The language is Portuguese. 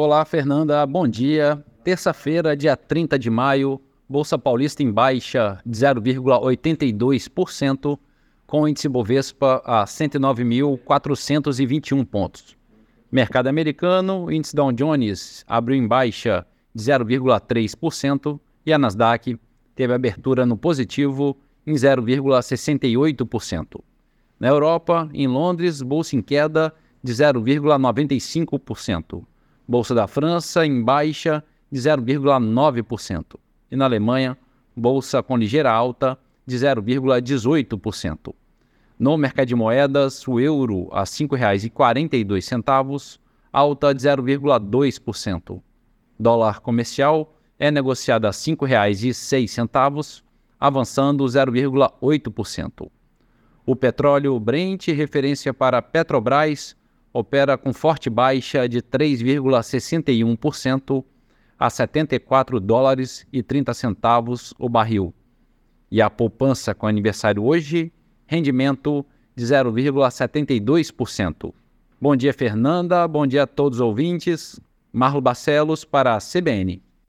Olá, Fernanda, bom dia. Terça-feira, dia 30 de maio, Bolsa Paulista em baixa de 0,82%, com o índice Bovespa a 109.421 pontos. Mercado americano, índice Dow Jones abriu em baixa de 0,3% e a Nasdaq teve abertura no positivo em 0,68%. Na Europa, em Londres, bolsa em queda de 0,95%. Bolsa da França em baixa de 0,9%. E na Alemanha, bolsa com ligeira alta de 0,18%. No mercado de moedas, o euro a R$ 5,42, alta de 0,2%. Dólar comercial é negociado a R$ 5,06, avançando 0,8%. O petróleo Brent, referência para Petrobras, opera com forte baixa de 3,61% a 74 dólares e 30 centavos o barril. E a poupança com aniversário hoje, rendimento de 0,72%. Bom dia, Fernanda. Bom dia a todos os ouvintes. Marlo Barcelos para a CBN.